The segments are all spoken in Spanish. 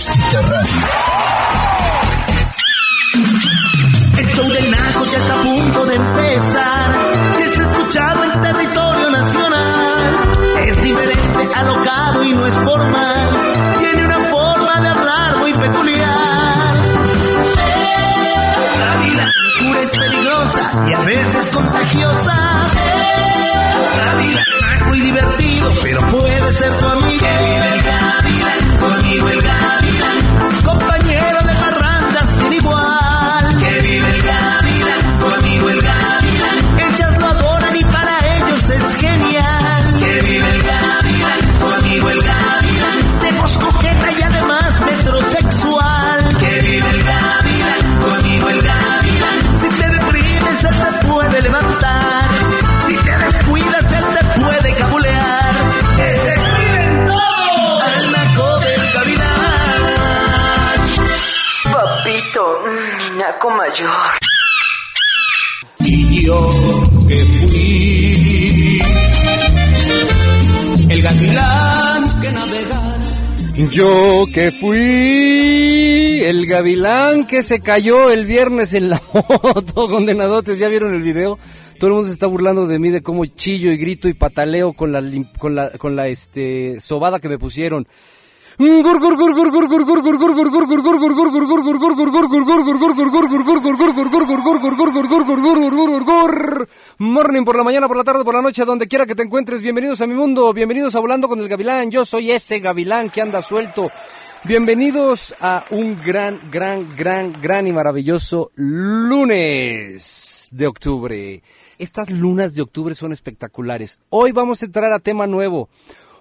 El show del Naco ya está a punto de empezar. Es escuchado en territorio nacional. Es diferente, alocado y no es formal. Tiene una forma de hablar muy peculiar. La vida pura es peligrosa y a veces contagiosa. La vida es muy divertido, pero puede ser tu amigo. Y yo que fui el gavilán que navegara. Yo que fui el gavilán que se cayó el viernes en la moto, condenadotes, ¿ya vieron el video? Todo el mundo se está burlando de mí de cómo chillo y grito y pataleo con la con la con la este sobada que me pusieron. Morning por la mañana, por la tarde, por la noche, donde quiera que te encuentres. Bienvenidos a mi mundo, bienvenidos a Hablando con el Gavilán. Yo soy ese Gavilán que anda suelto. Bienvenidos a un gran, gran, gran, gran y maravilloso lunes de octubre. Estas lunas de octubre son espectaculares. Hoy vamos a entrar a tema nuevo.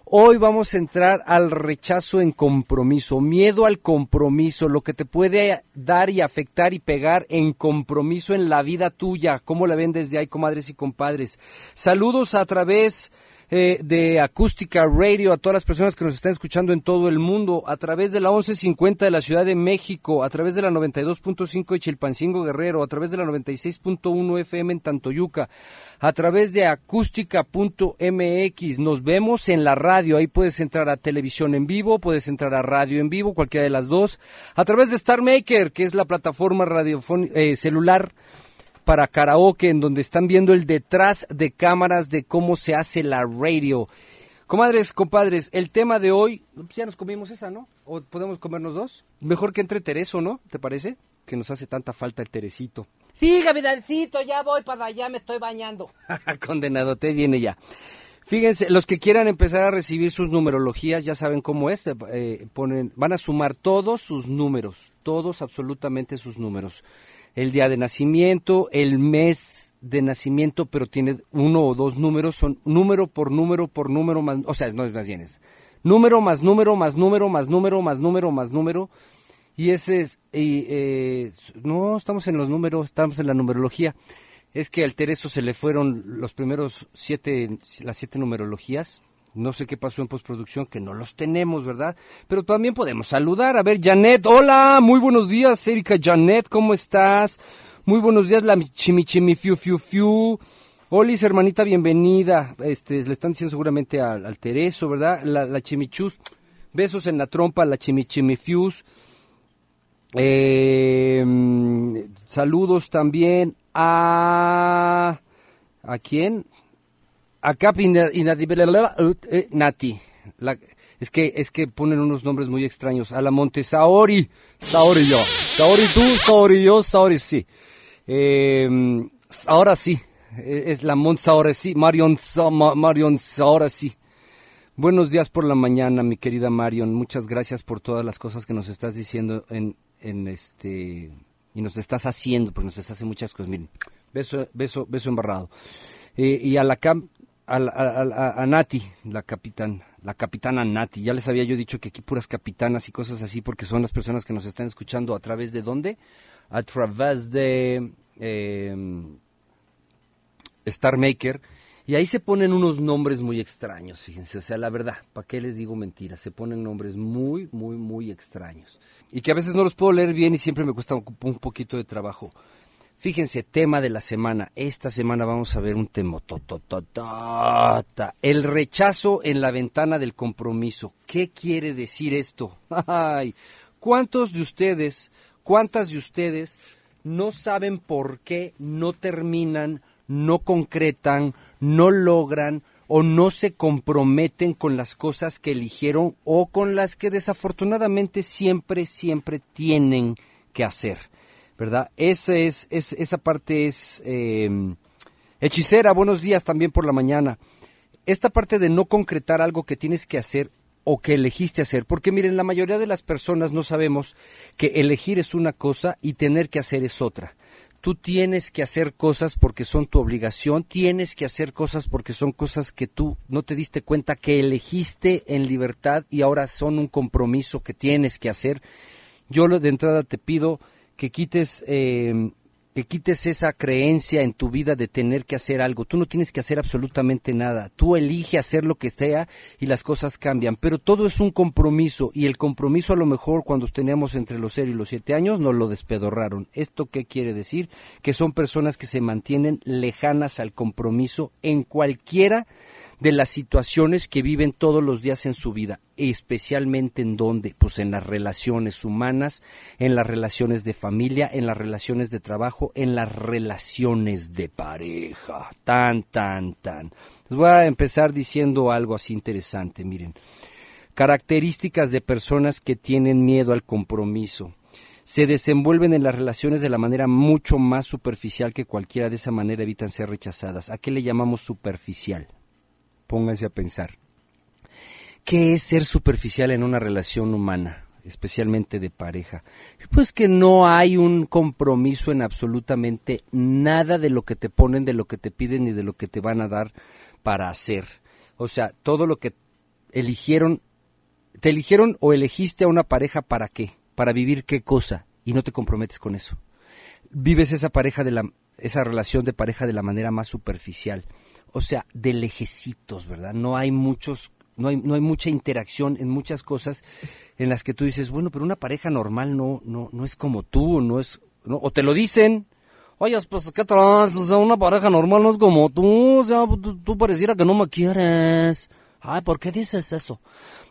Hoy vamos a entrar al rechazo en compromiso, miedo al compromiso, lo que te puede dar y afectar y pegar en compromiso en la vida tuya, cómo la ven desde ahí, comadres y compadres. Saludos a través eh, de Acústica Radio a todas las personas que nos están escuchando en todo el mundo, a través de la 1150 de la Ciudad de México, a través de la 92.5 de Chilpancingo Guerrero, a través de la 96.1 FM en Tantoyuca, a través de acústica.mx. Nos vemos en la radio, ahí puedes entrar a televisión en vivo, puedes entrar a radio en vivo, cualquiera de las dos, a través de Star Maker, que es la plataforma radiofón eh, celular para karaoke, en donde están viendo el detrás de cámaras de cómo se hace la radio. Comadres, compadres, el tema de hoy, pues ya nos comimos esa, ¿no? ¿O podemos comernos dos? Mejor que entre Tereso, ¿no? ¿Te parece? Que nos hace tanta falta el Teresito. Sí, Gavidancito, ya voy para allá, me estoy bañando. Condenado, te viene ya. Fíjense, los que quieran empezar a recibir sus numerologías ya saben cómo es. eh, ponen, van a sumar todos sus números, todos absolutamente sus números. El día de nacimiento, el mes de nacimiento, pero tiene uno o dos números, son número por número por número más, o sea, no es más bien es número más número más número más número más número más número. Y ese es, y, eh, no estamos en los números, estamos en la numerología. Es que al Tereso se le fueron los primeros siete, las siete numerologías. No sé qué pasó en postproducción, que no los tenemos, ¿verdad? Pero también podemos saludar. A ver, Janet, hola, muy buenos días, Erika Janet, ¿cómo estás? Muy buenos días, la chimichimi fiu fiu fiu. Hermanita, bienvenida. Este, le están diciendo seguramente al, al Tereso, ¿verdad? La, chimichus. Besos en la trompa, la chimichimifius. Mm, saludos también a... ¿A quién? A Cap Ina- Inadibelala- ut- eh, Nati. La- es que es que ponen unos nombres muy extraños. A la Monte Saori. Saori yo. Saori tú, Saori yo, Saori sí. Eh, ahora sí. Eh, Es la Monte Saori sí. Marion, Marion Saori sí. Buenos días por la mañana, mi querida Marion. Muchas gracias por todas las cosas que nos estás diciendo en, en este y nos estás haciendo, porque nos estás haciendo muchas cosas. Miren, beso, beso, beso embarrado. Eh, y a la cam- a, a- a- Nati, la capitán, la capitana Nati. Ya les había yo dicho que aquí puras capitanas y cosas así, porque son las personas que nos están escuchando a través de dónde? A través de eh, Star Maker. Y ahí se ponen unos nombres muy extraños, fíjense, o sea, la verdad, ¿para qué les digo mentiras? Se ponen nombres muy, muy, muy extraños. Y que a veces no los puedo leer bien y siempre me cuesta un poquito de trabajo. Fíjense, tema de la semana. Esta semana vamos a ver un tema. totototota. El rechazo en la ventana del compromiso. ¿Qué quiere decir esto? Ay, ¿Cuántos de ustedes, cuántas de ustedes no saben por qué no terminan, no concretan, no logran o no se comprometen con las cosas que eligieron o con las que desafortunadamente siempre, siempre tienen que hacer? ¿Verdad? Esa, es, es esa parte es eh, hechicera. Buenos días también por la mañana. Esta parte de no concretar algo que tienes que hacer o que elegiste hacer. Porque miren, la mayoría de las personas no sabemos que elegir es una cosa y tener que hacer es otra. Tú tienes que hacer cosas porque son tu obligación, tienes que hacer cosas porque son cosas que tú no te diste cuenta que elegiste en libertad y ahora son un compromiso que tienes que hacer. Yo de entrada te pido que quites eh, que quites esa creencia en tu vida de tener que hacer algo. Tú no tienes que hacer absolutamente nada. Tú elige hacer lo que sea y las cosas cambian. Pero todo es un compromiso y el compromiso a lo mejor cuando teníamos entre los 0 y los 7 años nos lo despedorraron. ¿Esto qué quiere decir? Que son personas que se mantienen lejanas al compromiso en cualquiera de las situaciones que viven todos los días en su vida, especialmente en dónde, pues en las relaciones humanas, en las relaciones de familia, en las relaciones de trabajo, en las relaciones de pareja. Tan, tan, tan. Les voy a empezar diciendo algo así interesante, miren. Características de personas que tienen miedo al compromiso se desenvuelven en las relaciones de la manera mucho más superficial que cualquiera de esa manera evitan ser rechazadas. ¿A qué le llamamos superficial? Pónganse a pensar. ¿Qué es ser superficial en una relación humana, especialmente de pareja? Pues que no hay un compromiso en absolutamente nada de lo que te ponen, de lo que te piden ni de lo que te van a dar para hacer. O sea, todo lo que eligieron, te eligieron o elegiste a una pareja para qué, para vivir qué cosa, y no te comprometes con eso. Vives esa pareja de la, esa relación de pareja de la manera más superficial o sea, de lejecitos, ¿verdad? No hay muchos, no hay, no hay mucha interacción en muchas cosas en las que tú dices, bueno, pero una pareja normal no, no, no es como tú, no es, o te lo dicen, oye, pues, ¿qué traes? O sea, una pareja normal no es como tú, o sea, tú, tú pareciera que no me quieres. Ay, ¿por qué dices eso?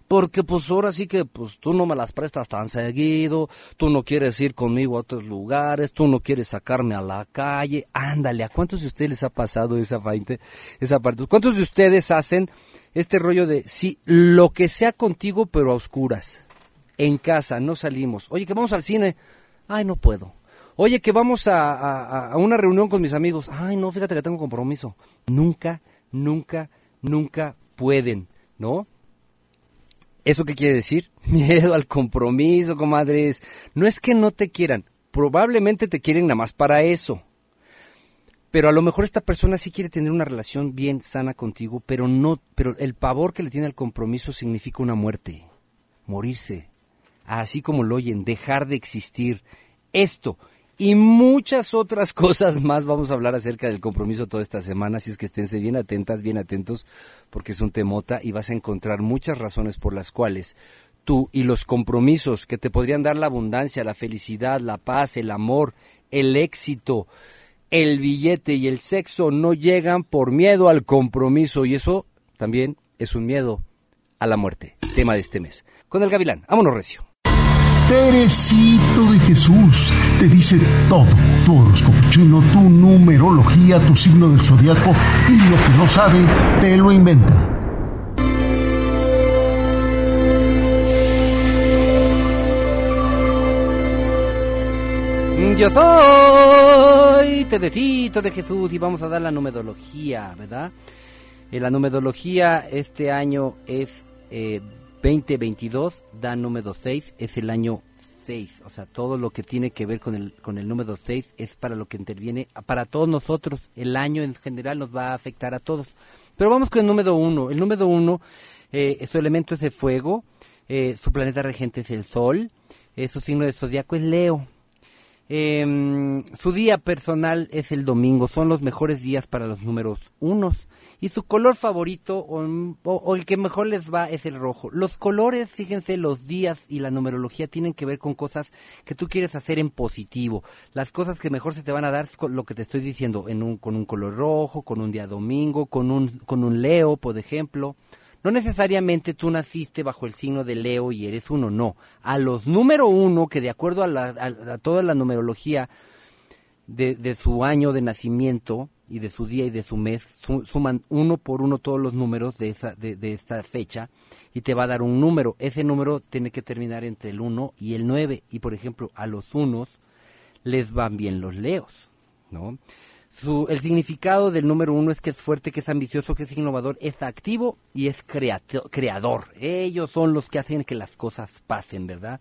Porque pues ahora sí que pues tú no me las prestas tan seguido, tú no quieres ir conmigo a otros lugares, tú no quieres sacarme a la calle, ándale, ¿a cuántos de ustedes les ha pasado esa parte, esa parte? ¿Cuántos de ustedes hacen este rollo de sí, lo que sea contigo pero a oscuras? En casa, no salimos. Oye, que vamos al cine. Ay, no puedo. Oye, que vamos a, a una reunión con mis amigos. Ay, no, fíjate que tengo compromiso. Nunca, nunca, nunca pueden, ¿no? ¿Eso qué quiere decir? Miedo al compromiso, comadres. No es que no te quieran, probablemente te quieren nada más para eso. Pero a lo mejor esta persona sí quiere tener una relación bien sana contigo, pero no, pero el pavor que le tiene al compromiso significa una muerte, morirse. Así como lo oyen, dejar de existir. Esto y muchas otras cosas más. Vamos a hablar acerca del compromiso toda esta semana, así es que esténse bien atentas, bien atentos, porque es un temota y vas a encontrar muchas razones por las cuales tú y los compromisos que te podrían dar la abundancia, la felicidad, la paz, el amor, el éxito, el billete y el sexo no llegan por miedo al compromiso y eso también es un miedo a la muerte. Tema de este mes. Con el gavilán, vámonos recio. Teresito de Jesús te dice todo. Tu horóscopo chino, tu numerología, tu signo del zodiaco y lo que no sabe, te lo inventa. Yo soy Tedecito de Jesús y vamos a dar la numerología, ¿verdad? Eh, la numerología este año es eh, 2022 da número 6, es el año 6. O sea, todo lo que tiene que ver con el, con el número 6 es para lo que interviene, para todos nosotros. El año en general nos va a afectar a todos. Pero vamos con el número 1. El número 1, eh, su elemento es de fuego, eh, su planeta regente es el Sol, eh, su signo de zodiaco es Leo. Em, su día personal es el domingo, son los mejores días para los números unos y su color favorito o, el que mejor les va es el rojo. Los colores, fíjense, los días y la numerología tienen que ver con cosas que tú quieres hacer en positivo. Las cosas que mejor se te van a dar es lo que te estoy diciendo, en un, con un color rojo, con un día domingo, con un, con un Leo, por ejemplo. No necesariamente tú naciste bajo el signo de Leo y eres uno, no. A los número uno, que de acuerdo a, la, a- a toda la numerología de, de su año de nacimiento y de su día y de su mes, su- suman uno por uno todos los números de, esa, de, de esta fecha y te va a dar un número. Ese número tiene que terminar entre el 1 y el 9. Y por ejemplo, a los unos les van bien los leos, ¿no? Su, el significado del número uno es que es fuerte, que es ambicioso, que es innovador, es activo y es creato- creador. Ellos son los que hacen que las cosas pasen, ¿verdad?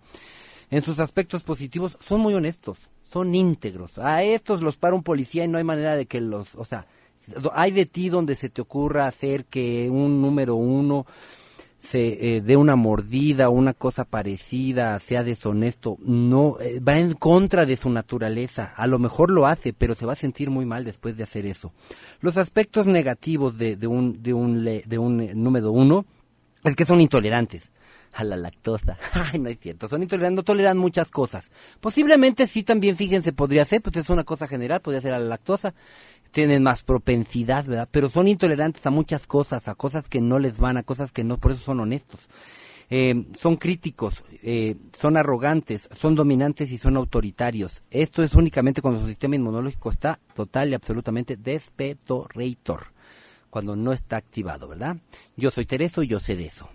En sus aspectos positivos son muy honestos, son íntegros. A estos los para un policía y no hay manera de que los, o sea, hay de ti donde se te ocurra hacer que un número uno se eh, dé una mordida o una cosa parecida, sea deshonesto, no eh, va en contra de su naturaleza. A lo mejor lo hace, pero se va a sentir muy mal después de hacer eso. Los aspectos negativos de, de un de un de un eh, número uno es que son intolerantes a la lactosa. Ay, no es cierto, son intolerantes, no toleran muchas cosas. Posiblemente sí también, fíjense, podría ser, pues es una cosa general, podría ser a la lactosa. Tienen más propensidad, ¿verdad? Pero son intolerantes a muchas cosas, a cosas que no les van, a cosas que no, por eso son honestos. Eh, son críticos, eh, son arrogantes, son dominantes y son autoritarios. Esto es únicamente cuando su sistema inmunológico está total y absolutamente despetorator, cuando no está activado, ¿verdad? Yo soy Tereso y yo sé de eso.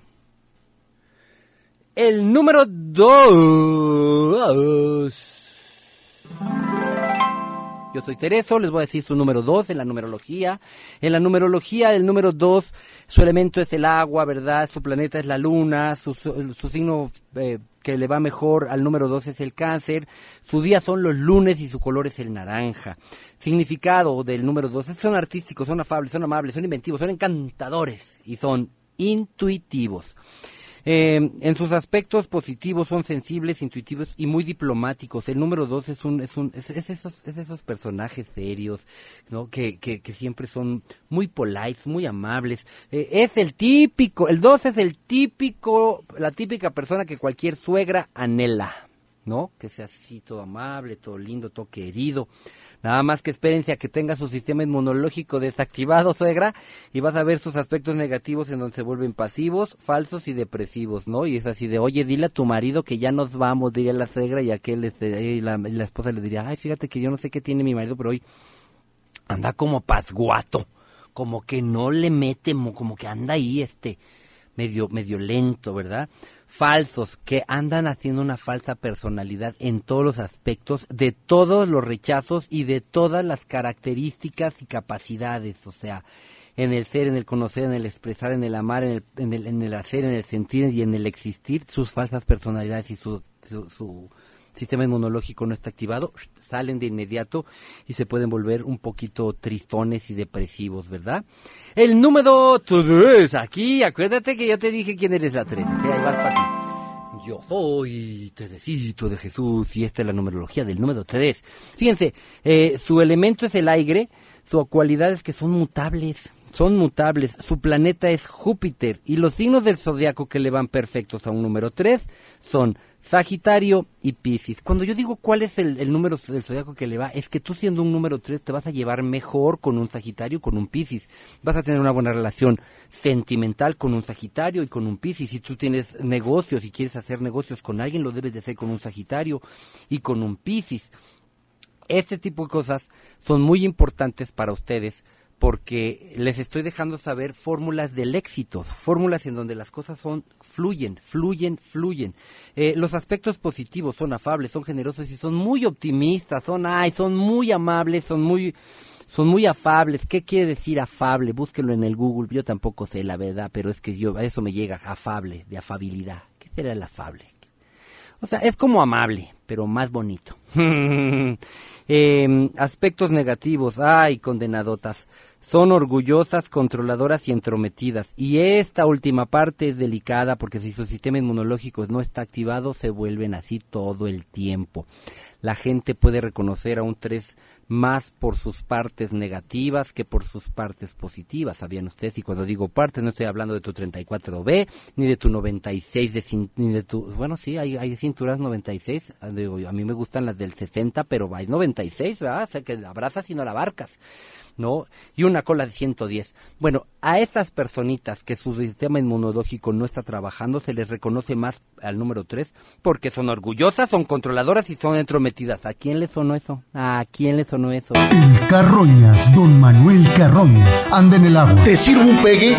El número dos. Yo soy Tereso, les voy a decir su número dos en la numerología. En la numerología, el número dos, su elemento es el agua, ¿verdad? Su planeta es la luna, su, signo eh, que le va mejor al número dos es el cáncer, su día son los lunes y su color es el naranja. Significado del número dos, son artísticos, son afables, son amables, son inventivos, son encantadores y son intuitivos. Eh, en sus aspectos positivos son sensibles, intuitivos y muy diplomáticos. El número dos es un, es un, es, es esos, es esos personajes serios, ¿no? Que, que, que siempre son muy polites, muy amables. Eh, es el típico, el dos es el típico, la típica persona que cualquier suegra anhela, ¿no? Que sea así todo amable, todo lindo, todo querido. Nada más que espérense a que tenga su sistema inmunológico desactivado, suegra, y vas a ver sus aspectos negativos en donde se vuelven pasivos, falsos y depresivos, ¿no? Y es así de, oye, dile a tu marido que ya nos vamos, diría la suegra, y aquel, y la, la esposa le diría, ay, fíjate que yo no sé qué tiene mi marido, pero hoy anda como pasguato, como que no le mete, mo- como que anda ahí, este, medio, medio lento, ¿verdad? Falsos, que andan haciendo una falsa personalidad en todos los aspectos, de todos los rechazos y de todas las características y capacidades, o sea, en el ser, en el conocer, en el expresar, en el amar, en el, en el, en el hacer, en el sentir y en el existir, sus falsas personalidades y su, su, su sistema inmunológico no está activado, salen de inmediato y se pueden volver un poquito tristones y depresivos, ¿verdad? El número 3, aquí, acuérdate que yo te dije quién eres la 3, ¿ok? Ahí vas para ti. Yo soy Teresito de Jesús y esta es la numerología del número 3. Fíjense, eh, su elemento es el aire, su cualidad es que son mutables, son mutables, su planeta es Júpiter y los signos del zodiaco que le van perfectos a un número 3 son Sagitario y Piscis. Cuando yo digo cuál es el, número del zodiaco que le va, es que tú siendo un número 3 te vas a llevar mejor con un Sagitario, con un Piscis. Vas a tener una buena relación sentimental con un Sagitario y con un Piscis. Si tú tienes negocios y quieres hacer negocios con alguien, lo debes de hacer con un Sagitario y con un Piscis. Este tipo de cosas son muy importantes para ustedes porque les estoy dejando saber fórmulas del éxito, fórmulas en donde las cosas son fluyen, fluyen, fluyen. Eh, los aspectos positivos son afables, son generosos y son muy optimistas, son ay, son muy amables, son muy son muy afables. ¿Qué quiere decir afable? Búsquenlo en el Google. Yo tampoco sé la verdad, pero es que yo a eso me llega afable, de afabilidad. ¿Qué será el afable? O sea, es como amable, pero más bonito. Eh, aspectos negativos, ay, condenadotas. Son orgullosas, controladoras y entrometidas. Y esta última parte es delicada porque si su sistema inmunológico no está activado, se vuelven así todo el tiempo. La gente puede reconocer a un 3 más por sus partes negativas que por sus partes positivas. ¿Sabían ustedes? Y cuando digo partes, no estoy hablando de tu 34B, ni de tu 96, de ni de tu... Bueno, sí, hay, hay cinturas 96. ah, digo, A mí me gustan las del 60, pero hay 96, ¿verdad? O sea, que la abrazas y no la abarcas. ¿No? Y una cola de 110. Bueno, a estas personitas que su sistema inmunológico no está trabajando, se les reconoce más al número 3 porque son orgullosas, son controladoras y son entrometidas. ¿A quién le sonó eso? ¿A quién le sonó eso? El Carroñas, don Manuel Carroñas, anda en el agua. ¿Te sirvo un pegue?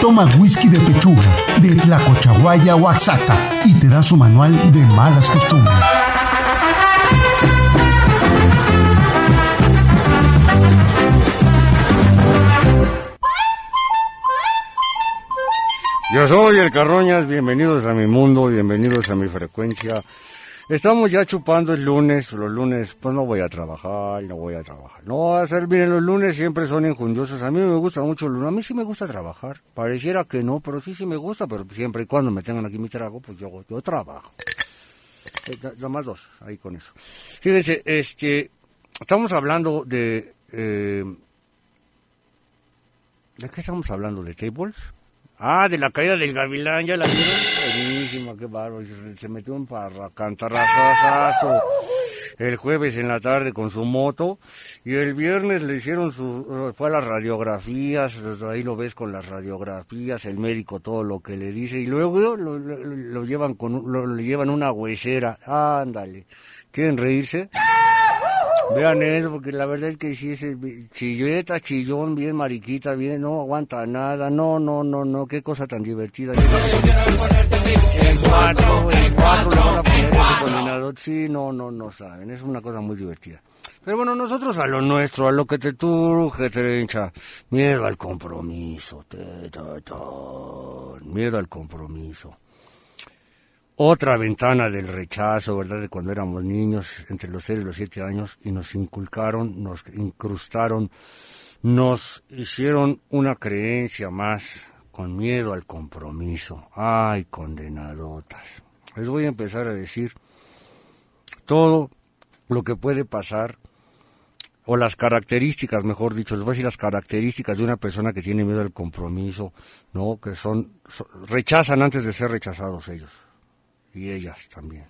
Toma whisky de pechuga, de Tlacochahuaya, Oaxaca, y te da su manual de malas costumbres. Yo soy el Carroñas, bienvenidos a mi mundo, bienvenidos a mi frecuencia. Estamos ya chupando el lunes, los lunes, pues no voy a trabajar, no voy a trabajar. No voy a hacer, miren, los lunes siempre son injundiosos. A mí me gusta mucho el lunes, a mí sí me gusta trabajar. Pareciera que no, pero sí, sí me gusta, pero siempre y cuando me tengan aquí mi trago, pues yo, yo trabajo. Eh, da- da más dos, ahí con eso. Fíjense, este, estamos hablando de, eh, ¿de qué estamos hablando? ¿De tables? Ah, de la caída del gavilán, ¿ya la vieron? Buenísima, qué bárbaro. Se, metió un parracantarrazazo el jueves en la tarde con su moto y el viernes le hicieron su... fue a las radiografías, ahí lo ves con las radiografías, el médico todo lo que le dice y luego lo, llevan con lo, le llevan una huesera. Ándale. ¿Quieren reírse? Vean eso, porque la verdad es que sí, ese chilleta, chillón, bien mariquita, bien, no aguanta nada, no, no, no, no, qué cosa tan divertida. En cuatro, en cuatro le van a poner ese condenador, sí, no, no, no saben, es una cosa muy divertida. Pero bueno, nosotros a lo nuestro, a lo que te turge, trencha, miedo al compromiso, te, miedo al compromiso otra ventana del rechazo, ¿verdad? De cuando éramos niños, entre los 6 y los 7 años, y nos inculcaron, nos incrustaron, nos hicieron una creencia más con miedo al compromiso. Ay, condenadotas. Les voy a empezar a decir todo lo que puede pasar, o las características, mejor dicho, les voy a decir las características de una persona que tiene miedo al compromiso, ¿no? Que son, son- rechazan antes de ser rechazados ellos y ellas también.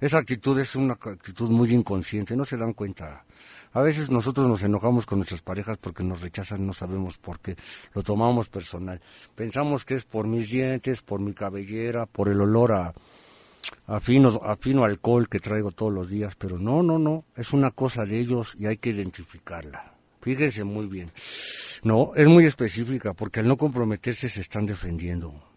Esa actitud es una actitud muy inconsciente, no se dan cuenta. A veces nosotros nos enojamos con nuestras parejas porque nos rechazan, no sabemos por qué, lo tomamos personal. Pensamos que es por mis dientes, por mi cabellera, por el olor a, fino, a fino alcohol que traigo todos los días, pero no, no, no, es una cosa de ellos y hay que identificarla. Fíjense muy bien. No, es muy específica porque al no comprometerse se están defendiendo.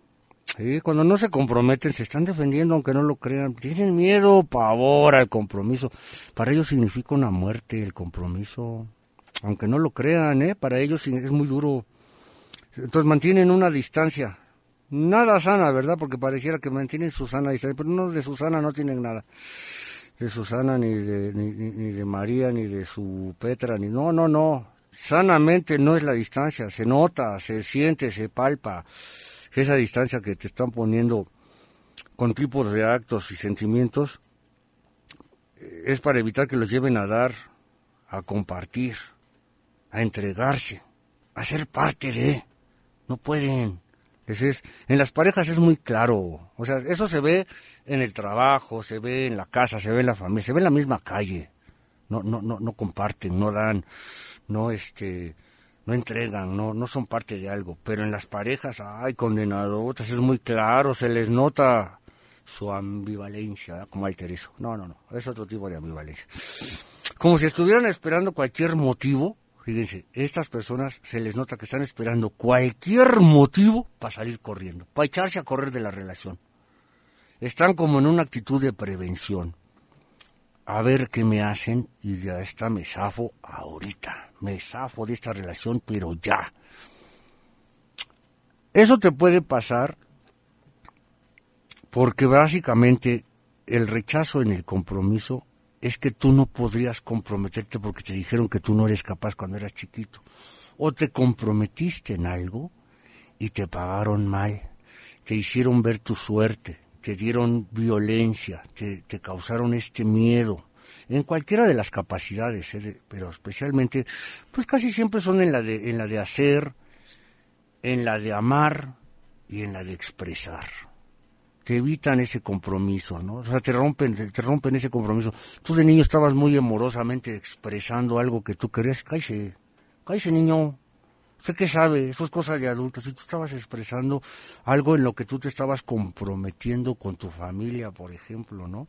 Sí, cuando no se comprometen, se están defendiendo aunque no lo crean. Tienen miedo, pavor al compromiso. Para ellos significa una muerte el compromiso. Aunque no lo crean, ¿eh? Para ellos es muy duro. Entonces mantienen una distancia. Nada sana, ¿verdad? Porque pareciera que mantienen su sana distancia. Pero no, de Susana no tienen nada. De Susana, ni de, ni- ni de María, ni de su Petra, ni... No, no, no. Sanamente no es la distancia. Se nota, se siente, se palpa esa distancia que te están poniendo con tipos de actos y sentimientos eh, es para evitar que los lleven a dar, a compartir, a entregarse, a ser parte de. No pueden. Ese es, en las parejas es muy claro. O sea, eso se ve en el trabajo, se ve en la casa, se ve en la familia, se ve en la misma calle. No, no, no, no comparten, no dan, no este, no entregan, no, no son parte de algo. Pero en las parejas, ay, condenadotas, es muy claro, se les nota su ambivalencia, como alterezo. No, no, no, es otro tipo de ambivalencia. Como si estuvieran esperando cualquier motivo, fíjense, estas personas se les nota que están esperando cualquier motivo para salir corriendo, para echarse a correr de la relación. Están como en una actitud de prevención. A ver qué me hacen y ya está, me zafo ahorita. Me zafo de esta relación, pero ya. Eso te puede pasar porque básicamente el rechazo en el compromiso es que tú no podrías comprometerte porque te dijeron que tú no eres capaz cuando eras chiquito. O te comprometiste en algo y te pagaron mal, te hicieron ver tu suerte, te dieron violencia, te, te causaron este miedo, en cualquiera de las capacidades, ¿eh? pero especialmente, pues casi siempre son en la de, en la de hacer, en la de amar y en la de expresar te evitan ese compromiso, ¿no? O sea, te rompen, te, rompen ese compromiso. Tú de niño estabas muy amorosamente expresando algo que tú querías, cállese, Cállese, niño. ¿Usted qué sabe? Eso es cosas de adultos. Si tú estabas expresando algo en lo que tú te estabas comprometiendo con tu familia, por ejemplo, ¿no?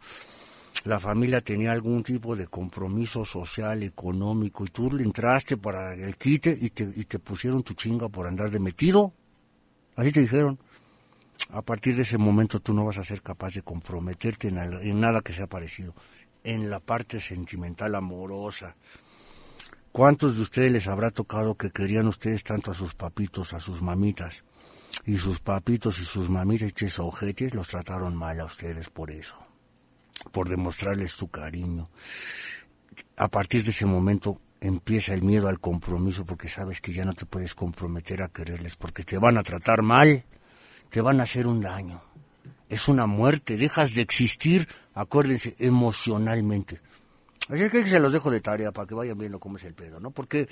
La familia tenía algún tipo de compromiso social, económico, y tú le entraste para el quite y te, pusieron tu chinga por andar de metido. Así te dijeron. A partir de ese momento tú no vas a ser capaz de comprometerte en, nada que sea parecido. En la parte sentimental, amorosa. ¿Cuántos de ustedes les habrá tocado que querían ustedes tanto a sus papitos, a sus mamitas? Y sus papitos y sus mamitas, y ojetes, los trataron mal a ustedes por eso. Por demostrarles tu cariño. A partir de ese momento empieza el miedo al compromiso porque sabes que ya no te puedes comprometer a quererles porque te van a tratar mal, te van a hacer un daño. Es una muerte, dejas de existir, acuérdense, emocionalmente. Así que se los dejo de tarea para que vayan viendo cómo es el pedo, ¿no? Porque,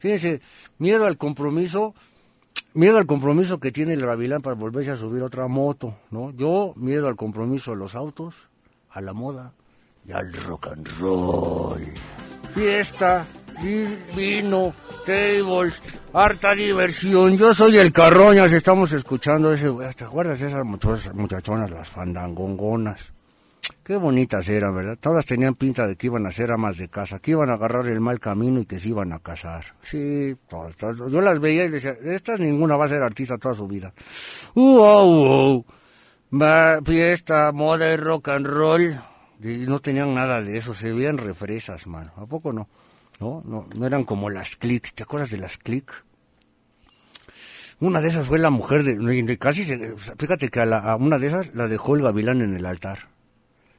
fíjense, miedo al compromiso, miedo al compromiso que tiene el Gavilán para volverse a subir otra moto, ¿no? Yo, miedo al compromiso a los autos, a la moda y al rock and roll. Fiesta, vi- vino, tables, harta diversión. Yo soy el Carroñas, estamos escuchando ese... ¿Te acuerdas esas muchachonas, las fandangongonas? Qué bonitas eran, ¿verdad? Todas tenían pinta de que iban a ser amas de casa, que iban a agarrar el mal camino y que se iban a casar. Sí, todas, todas. Yo las veía y decía, estas ninguna va a ser artista toda su vida. Uh, oh, uh. Fiesta, moda y rock and roll. Y no tenían nada de eso, se veían refresas, mano. ¿A poco no? No, no, no eran como las click. ¿Te acuerdas de las click? Una de esas fue la mujer de, casi se, fíjate que a, la- a una de esas la dejó el gavilán en el altar.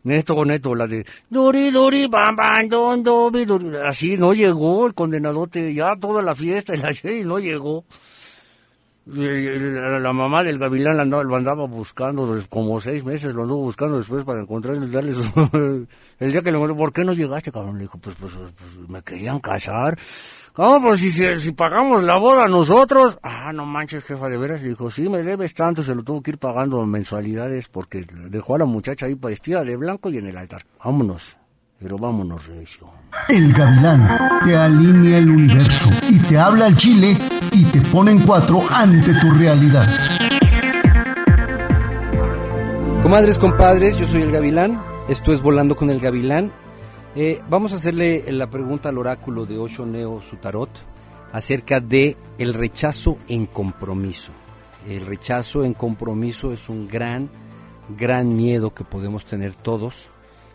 Neto, neto, la de Dori, Dori, bam, bam, don, dobi. Así no llegó el condenadote, ya toda la fiesta y la y no llegó. La, mamá del gavilán la andaba, lo andaba buscando como seis meses, lo anduvo buscando después para encontrarle, darle su- el día que le encontró, ¿por qué no llegaste, cabrón? Le dijo, pues, pues, pues, me querían casar. ¿Cómo? Pues si, si pagamos la boda nosotros. Ah, no manches, jefa, de veras. Le dijo, sí, me debes tanto, se lo tuvo que ir pagando en mensualidades porque dejó a la muchacha ahí vestida de blanco y en el altar. Vámonos, pero vámonos, recio. El gavilán te alinea el universo y te habla al chile y te pone en cuatro ante tu realidad. Comadres, compadres, yo soy el Gavilán. Esto es Volando con el Gavilán. Eh, vamos a hacerle la pregunta al oráculo de Osho Neo Sutarot acerca de el rechazo en compromiso. El rechazo en compromiso es un gran, gran miedo que podemos tener todos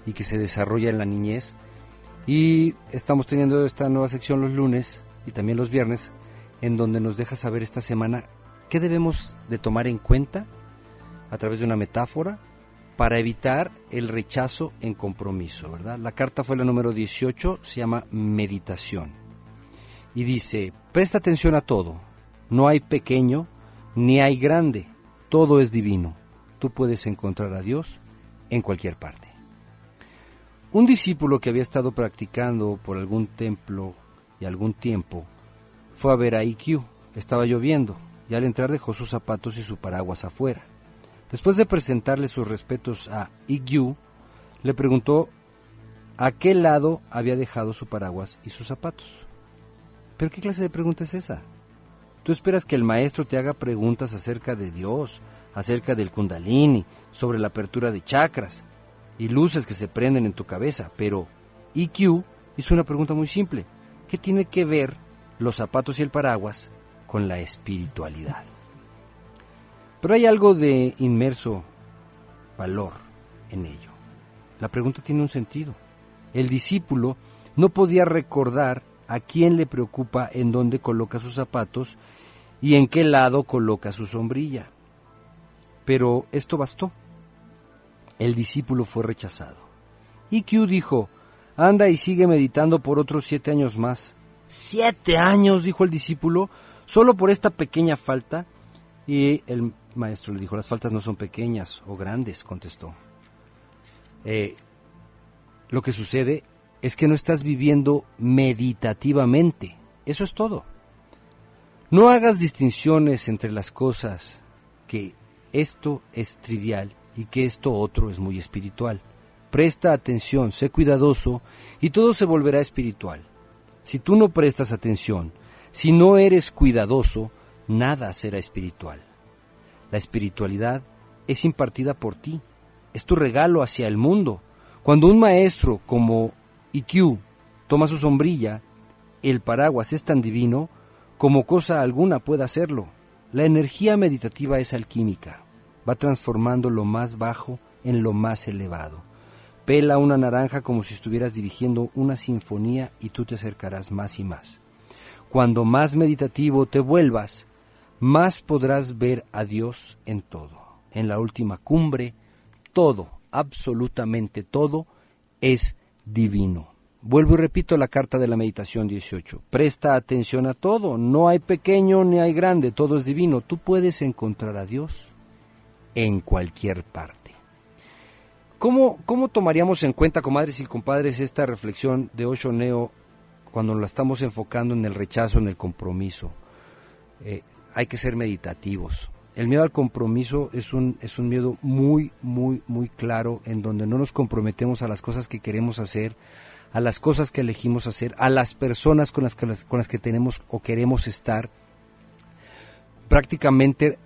y que se desarrolla en la niñez. Y estamos teniendo esta nueva sección los lunes y también los viernes, en donde nos deja saber esta semana qué debemos de tomar en cuenta a través de una metáfora para evitar el rechazo en compromiso, ¿verdad? La carta fue la número 18, se llama meditación. Y dice, presta atención a todo, no hay pequeño ni hay grande, todo es divino. Tú puedes encontrar a Dios en cualquier parte. Un discípulo que había estado practicando por algún templo y algún tiempo fue a ver a IQ. Estaba lloviendo y al entrar dejó sus zapatos y su paraguas afuera. Después de presentarle sus respetos a IQ, le preguntó a qué lado había dejado su paraguas y sus zapatos. ¿Pero qué clase de pregunta es esa? Tú esperas que el maestro te haga preguntas acerca de Dios, acerca del kundalini, sobre la apertura de chakras y luces que se prenden en tu cabeza, pero IQ hizo una pregunta muy simple. ¿Qué tiene que ver los zapatos y el paraguas con la espiritualidad? Pero hay algo de inmerso valor en ello. La pregunta tiene un sentido. El discípulo no podía recordar a quién le preocupa en dónde coloca sus zapatos y en qué lado coloca su sombrilla. Pero esto bastó. El discípulo fue rechazado. IQ dijo, anda y sigue meditando por otros siete años más. ¿Siete años? dijo el discípulo, solo por esta pequeña falta. Y el maestro le dijo, las faltas no son pequeñas o grandes, contestó. Eh, lo que sucede es que no estás viviendo meditativamente. Eso es todo. No hagas distinciones entre las cosas, que esto es trivial y que esto otro es muy espiritual. Presta atención, sé cuidadoso y todo se volverá espiritual. Si tú no prestas atención, Si no eres cuidadoso, nada será espiritual. La espiritualidad es impartida por ti, es tu regalo hacia el mundo. Cuando un maestro como IQ toma su sombrilla, el paraguas es tan divino como cosa alguna puede hacerlo. La energía meditativa es alquímica, va transformando lo más bajo en lo más elevado. Pela una naranja como si estuvieras dirigiendo una sinfonía y tú te acercarás más y más. Cuando más meditativo te vuelvas, más podrás ver a Dios en todo. En la última cumbre, todo, absolutamente todo, es divino. Vuelvo y repito la carta de la meditación 18. Presta atención a todo, no hay pequeño ni hay grande, todo es divino. Tú puedes encontrar a Dios en cualquier parte. ¿Cómo, ¿Cómo tomaríamos en cuenta, comadres y compadres, esta reflexión de Osho Neo cuando la estamos enfocando en el rechazo, en el compromiso? Eh, hay que ser meditativos. El miedo al compromiso es un, es un miedo muy, muy, muy claro en donde no nos comprometemos a las cosas que queremos hacer, a las cosas que elegimos hacer, a las personas con las que, con las que tenemos o queremos estar. Prácticamente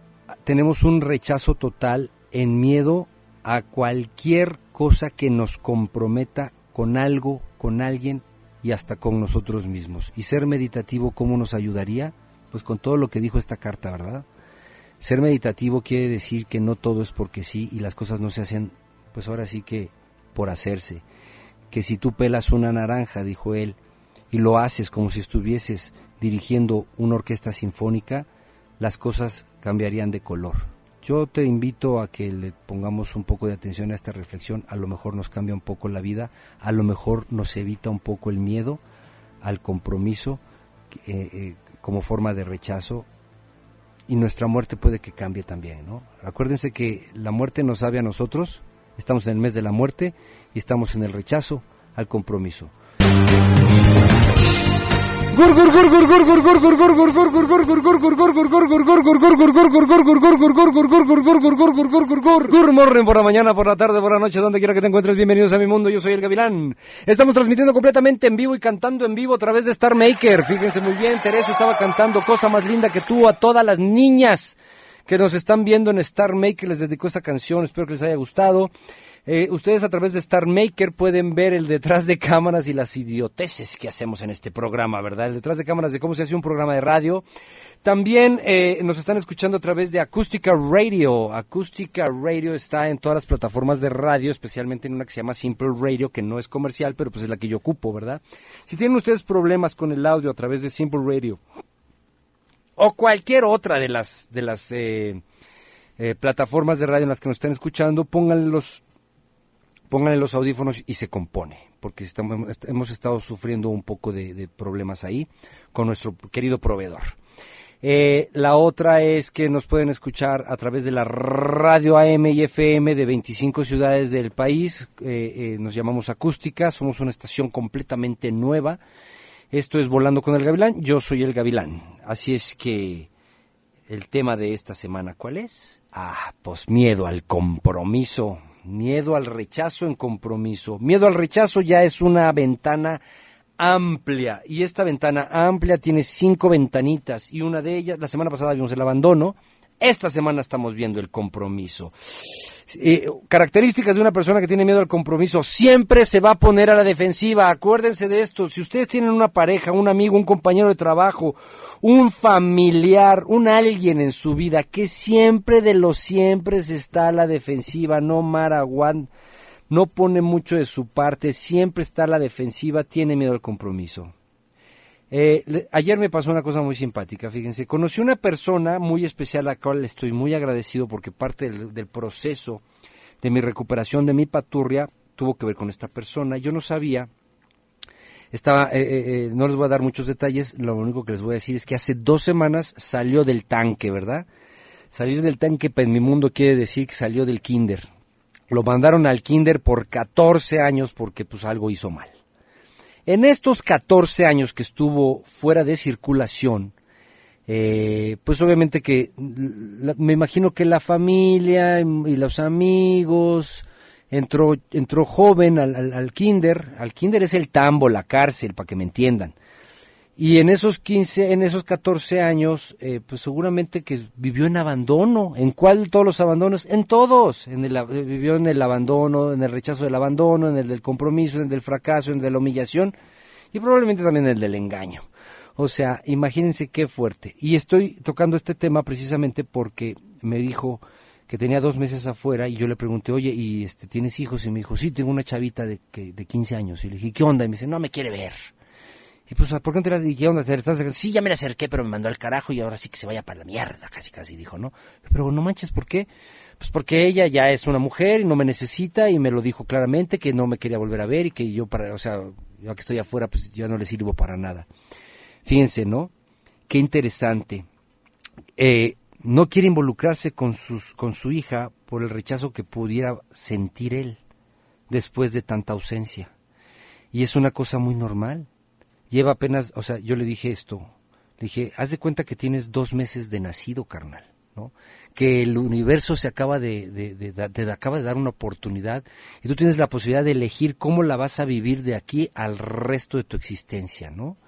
tenemos un rechazo total en miedo a cualquier cosa que nos comprometa con algo, con alguien y hasta con nosotros mismos. Y ser meditativo, ¿cómo nos ayudaría? Pues con todo lo que dijo esta carta, ¿verdad? Ser meditativo quiere decir que no todo es porque sí y las cosas no se hacen, pues ahora sí que por hacerse. Que si tú pelas una naranja, dijo él, y lo haces como si estuvieses dirigiendo una orquesta sinfónica, las cosas cambiarían de color. Yo te invito a que le pongamos un poco de atención a esta reflexión, a lo mejor nos cambia un poco la vida, a lo mejor nos evita un poco el miedo al compromiso eh, eh, como forma de rechazo y nuestra muerte puede que cambie también, ¿no? Acuérdense que la muerte nos sabe a nosotros, estamos en el mes de la muerte y estamos en el rechazo al compromiso. Good morning por la mañana, por la tarde, por la noche, donde quiera que te encuentres. Bienvenidos a mi mundo. Yo soy el Gavilán. Estamos transmitiendo completamente en vivo y cantando en vivo a través de Star Maker. Fíjense muy bien, Tereso estaba cantando Cosa más linda que tú a todas las niñas que nos están viendo en Star Maker. Les dedicó esa canción. Espero que les haya gustado. Eh, ustedes a través de Star Maker pueden ver el detrás de cámaras y las idioteces que hacemos en este programa, ¿verdad? El detrás de cámaras de cómo se hace un programa de radio. También eh, nos están escuchando a través de Acústica Radio. Acústica Radio está en todas las plataformas de radio, especialmente en una que se llama Simple Radio, que no es comercial, pero pues es la que yo ocupo, ¿verdad? Si tienen ustedes problemas con el audio a través de Simple Radio o cualquier otra de las de las eh, plataformas de radio en las que nos están escuchando, pónganle los pónganle los audífonos y se compone, porque estamos, hemos estado sufriendo un poco de, problemas ahí con nuestro querido proveedor. Eh, la otra es que nos pueden escuchar a través de la radio AM y FM de 25 ciudades del país. Eh, eh, nos llamamos Acústica, somos una estación completamente nueva. Esto es Volando con el Gavilán, yo soy el Gavilán. Así es que el tema de esta semana, ¿cuál es? Ah, pues miedo al compromiso miedo al rechazo en compromiso. Miedo al rechazo ya es una ventana amplia y esta ventana amplia tiene cinco ventanitas y una de ellas, la semana pasada vimos el abandono, esta semana estamos viendo el compromiso. Eh, características de una persona que tiene miedo al compromiso, siempre se va a poner a la defensiva. Acuérdense de esto, si ustedes tienen una pareja, un amigo, un compañero de trabajo, un familiar, un alguien en su vida que siempre de los siempre se está a la defensiva, no maraguán, no pone mucho de su parte, siempre está a la defensiva, tiene miedo al compromiso. Eh, ayer me pasó una cosa muy simpática, fíjense. Conocí una persona muy especial a la cual estoy muy agradecido porque parte del, proceso de mi recuperación de mi paturria tuvo que ver con esta persona. Yo no sabía, estaba, eh, eh, no les voy a dar muchos detalles, lo único que les voy a decir es que hace dos semanas salió del tanque, ¿verdad? Salir del tanque pues, en mi mundo quiere decir que salió del kinder. Lo mandaron al kinder por 14 años porque pues algo hizo mal. En estos 14 años que estuvo fuera de circulación, eh, pues obviamente que me imagino que la familia y los amigos entró, entró joven al, al, kinder. Al kinder es el tambo, la cárcel, para que me entiendan. Y en esos 15, en esos 14 años, eh, pues seguramente que vivió en abandono. ¿En cuál de todos los abandonos? En todos. En el, vivió en el abandono, en el rechazo del abandono, en el del compromiso, en el del fracaso, en el de la humillación y probablemente también en el del engaño. O sea, imagínense qué fuerte. Y estoy tocando este tema precisamente porque me dijo que tenía dos meses afuera y yo le pregunté, oye, ¿y este, tienes hijos? Y me dijo, sí, tengo una chavita de, que, de 15 años. Y le dije, ¿qué onda? Y me dice, no me quiere ver. Y pues, ¿por qué no te la ¿Qué onda? ¿Te estás acercando? Sí, ya me la acerqué, pero me mandó al carajo y ahora sí que se vaya para la mierda, casi, casi dijo, ¿no? Pero no manches, ¿por qué? Pues porque ella ya es una mujer y no me necesita y me lo dijo claramente que no me quería volver a ver y que yo para, o sea, yo que estoy afuera, pues ya no le sirvo para nada. Fíjense, ¿no? Qué interesante. Eh, no quiere involucrarse con, sus, con su hija por el rechazo que pudiera sentir él después de tanta ausencia. Y es una cosa muy normal lleva apenas, o sea, yo le dije esto, le dije, haz de cuenta que tienes dos meses de nacido, carnal, ¿no? Que el universo se acaba de, de, acaba de dar una oportunidad y tú tienes la posibilidad de elegir cómo la vas a vivir de aquí al resto de tu existencia, ¿no?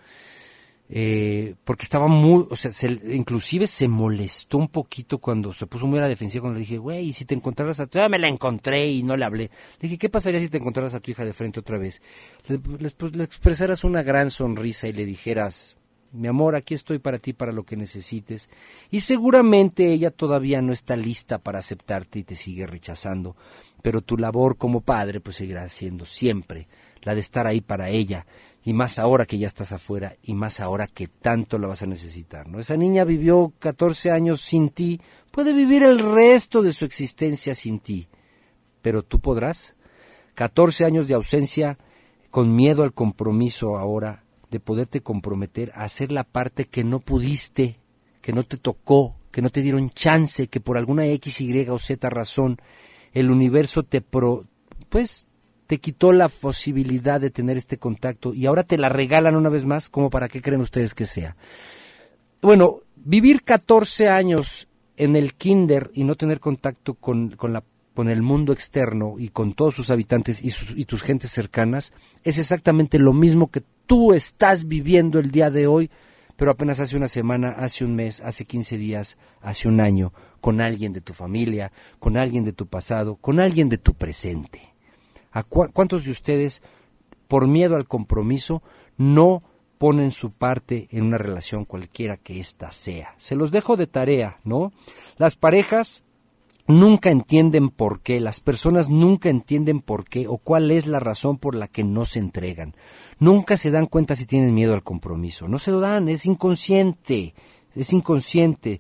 Eh, porque estaba muy, o sea, inclusive se molestó un poquito cuando se puso muy a la defensiva cuando le dije, güey, si te encontraras a tu hija, me la encontré y no le hablé. Le dije, ¿qué pasaría si te encontraras a tu hija de frente otra vez? Le, pues, le expresaras una gran sonrisa y le dijeras, mi amor, aquí estoy para ti, para lo que necesites. Y seguramente ella todavía no está lista para aceptarte y te sigue rechazando, pero tu labor como padre pues seguirá siendo siempre la de estar ahí para ella y más ahora que ya estás afuera y más ahora que tanto la vas a necesitar. ¿no? Esa niña vivió 14 años sin ti, puede vivir el resto de su existencia sin ti, pero tú podrás. 14 años de ausencia con miedo al compromiso ahora de poderte comprometer a hacer la parte que no pudiste, que no te tocó, que no te dieron chance, que por alguna X, Y o Z razón el universo te pro, pues te quitó la posibilidad de tener este contacto y ahora te la regalan una vez más, como para qué creen ustedes que sea. Bueno, vivir 14 años en el kinder y no tener contacto con, con, la, con el mundo externo y con todos sus habitantes y, sus, y tus gentes cercanas es exactamente lo mismo que tú estás viviendo el día de hoy, pero apenas hace una semana, hace un mes, hace 15 días, hace un año, con alguien de tu familia, con alguien de tu pasado, con alguien de tu presente. ¿A cuántos de ustedes, por miedo al compromiso, no ponen su parte en una relación cualquiera que ésta sea? Se los dejo de tarea, ¿no? Las parejas nunca entienden por qué, las personas nunca entienden por qué o cuál es la razón por la que no se entregan. Nunca se dan cuenta si tienen miedo al compromiso. No se lo dan, es inconsciente, es inconsciente.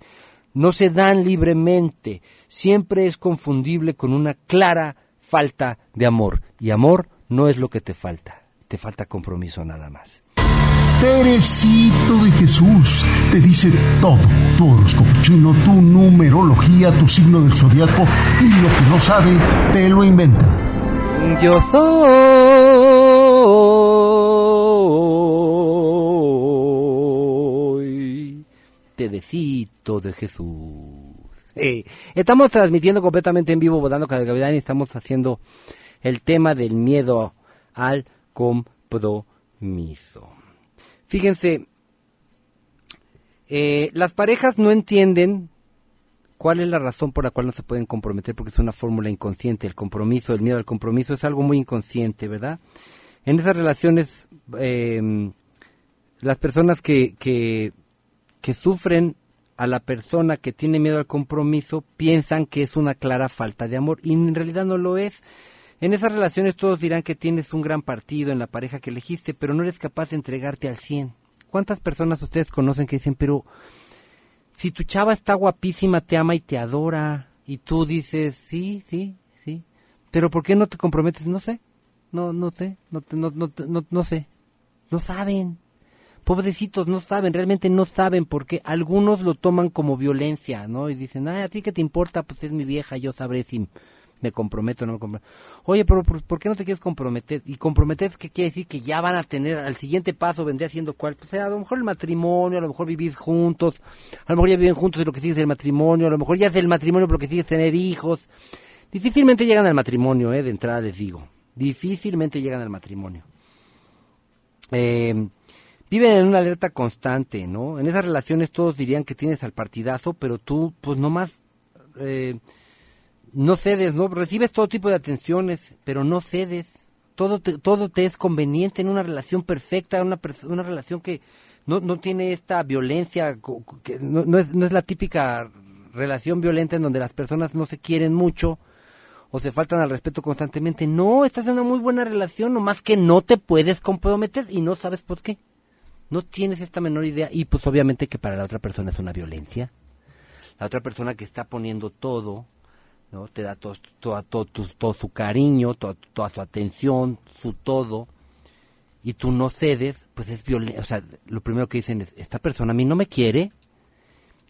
No se dan libremente. Siempre es confundible con una clara falta de amor. Y amor no es lo que te falta, te falta compromiso nada más. Teresito de Jesús te dice todo, tu horóscopo chino, tu numerología, tu signo del zodiaco y lo que no sabe te lo inventa. Yo soy Teresito de Jesús. Eh, estamos transmitiendo completamente en vivo, votando cada cavidad y estamos haciendo el tema del miedo al compromiso. Fíjense, eh, las parejas no entienden cuál es la razón por la cual no se pueden comprometer, porque es una fórmula inconsciente. El compromiso, el miedo al compromiso es algo muy inconsciente, ¿verdad? En esas relaciones, eh, las personas que, que sufren a la persona que tiene miedo al compromiso piensan que es una clara falta de amor y en realidad no lo es. En esas relaciones todos dirán que tienes un gran partido en la pareja que elegiste, pero no eres capaz de entregarte al 100. ¿Cuántas personas ustedes conocen que dicen, pero si tu chava está guapísima, te ama y te adora, y tú dices, sí, sí, sí, pero ¿por qué no te comprometes? No sé, no, no sé, no, no, no, no, no sé, no saben, pobrecitos no saben, realmente no saben porque algunos lo toman como violencia, ¿no? Y dicen, ay, a ti qué te importa, pues es mi vieja, yo sabré si me comprometo o no me comprometo. Oye, pero ¿por, qué no te quieres comprometer? Y comprometer, ¿qué quiere decir? Que ya van a tener, al siguiente paso vendría siendo cuál, pues a lo mejor el matrimonio, a lo mejor vivir juntos, a lo mejor ya viven juntos y lo que sigue es el matrimonio, a lo mejor ya es el matrimonio pero lo que es tener hijos. Difícilmente llegan al matrimonio, ¿eh? De entrada les digo. Difícilmente llegan al matrimonio. Eh, viven en una alerta constante, ¿no? En esas relaciones todos dirían que tienes al partidazo, pero tú, pues nomás, eh, no cedes, ¿no? Recibes todo tipo de atenciones, pero no cedes. Todo te, todo te es conveniente en una relación perfecta, una, una relación que no, no tiene esta violencia, no es, no es la típica relación violenta en donde las personas no se quieren mucho o se faltan al respeto constantemente. No, estás en una muy buena relación, nomás que no te puedes comprometer y no sabes por qué. No tienes esta menor idea y pues obviamente que para la otra persona es una violencia. La otra persona que está poniendo todo, ¿no? Te da todo, todo, todo, todo su cariño, to- toda su atención, su todo, y tú no cedes, pues es violencia. O sea, lo primero que dicen es, esta persona a mí no me quiere,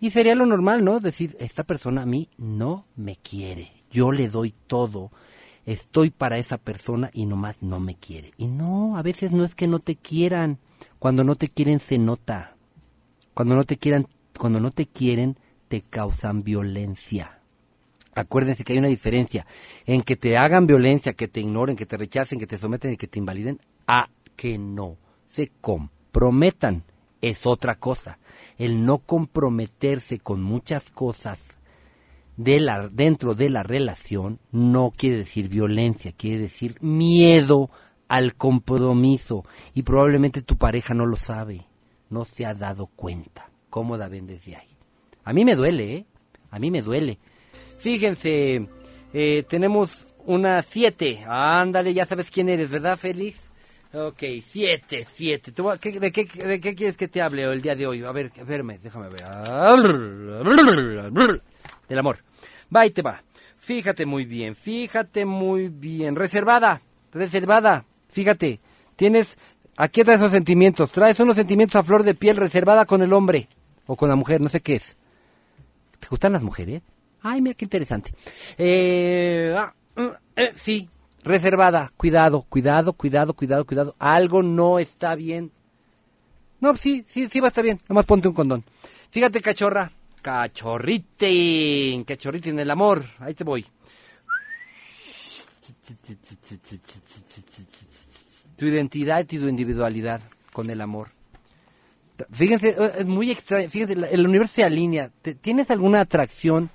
y sería lo normal, ¿no? Decir, esta persona a mí no me quiere, yo le doy todo, estoy para esa persona y nomás no me quiere. Y no, a veces no es que no te quieran, cuando no te quieren se nota. Cuando no te quieran, cuando no te quieren te causan violencia. Acuérdense que hay una diferencia en que te hagan violencia, que te ignoren, que te rechacen, que te someten y que te invaliden, a que no se comprometan. Es otra cosa. El no comprometerse con muchas cosas de la, dentro de la relación no quiere decir violencia, quiere decir miedo al compromiso. Y probablemente tu pareja no lo sabe, no se ha dado cuenta. ¿Cómo la ven desde ahí? A mí me duele, ¿eh? A mí me duele. Fíjense, eh, tenemos una siete. Ándale, ya sabes quién eres, ¿verdad, Félix? Ok, siete, siete. Te voy a- ¿qué- de, qué, ¿De qué quieres que te hable el día de hoy? A ver, espérame, déjame ver. Del amor. Va y te va. Fíjate muy bien, fíjate muy bien. Reservada, reservada. Fíjate, tienes... Aquí traes esos sentimientos. Traes unos sentimientos a flor de piel reservada con el hombre. O con la mujer, no sé qué es. ¿Te gustan las mujeres? Ay, mira qué interesante. Eh, ah, mm, eh, sí, reservada. Cuidado, cuidado, cuidado, cuidado, cuidado. Algo no está bien. No, sí, sí, sí va a estar bien. Nomás ponte un condón. Fíjate, cachorra. Cachorrite en el amor. Ahí te voy. Tu identidad y tu individualidad con el amor. Fíjense, eh, es muy extraño. Fíjense, el universo se alinea. ¿Tienes alguna atracción,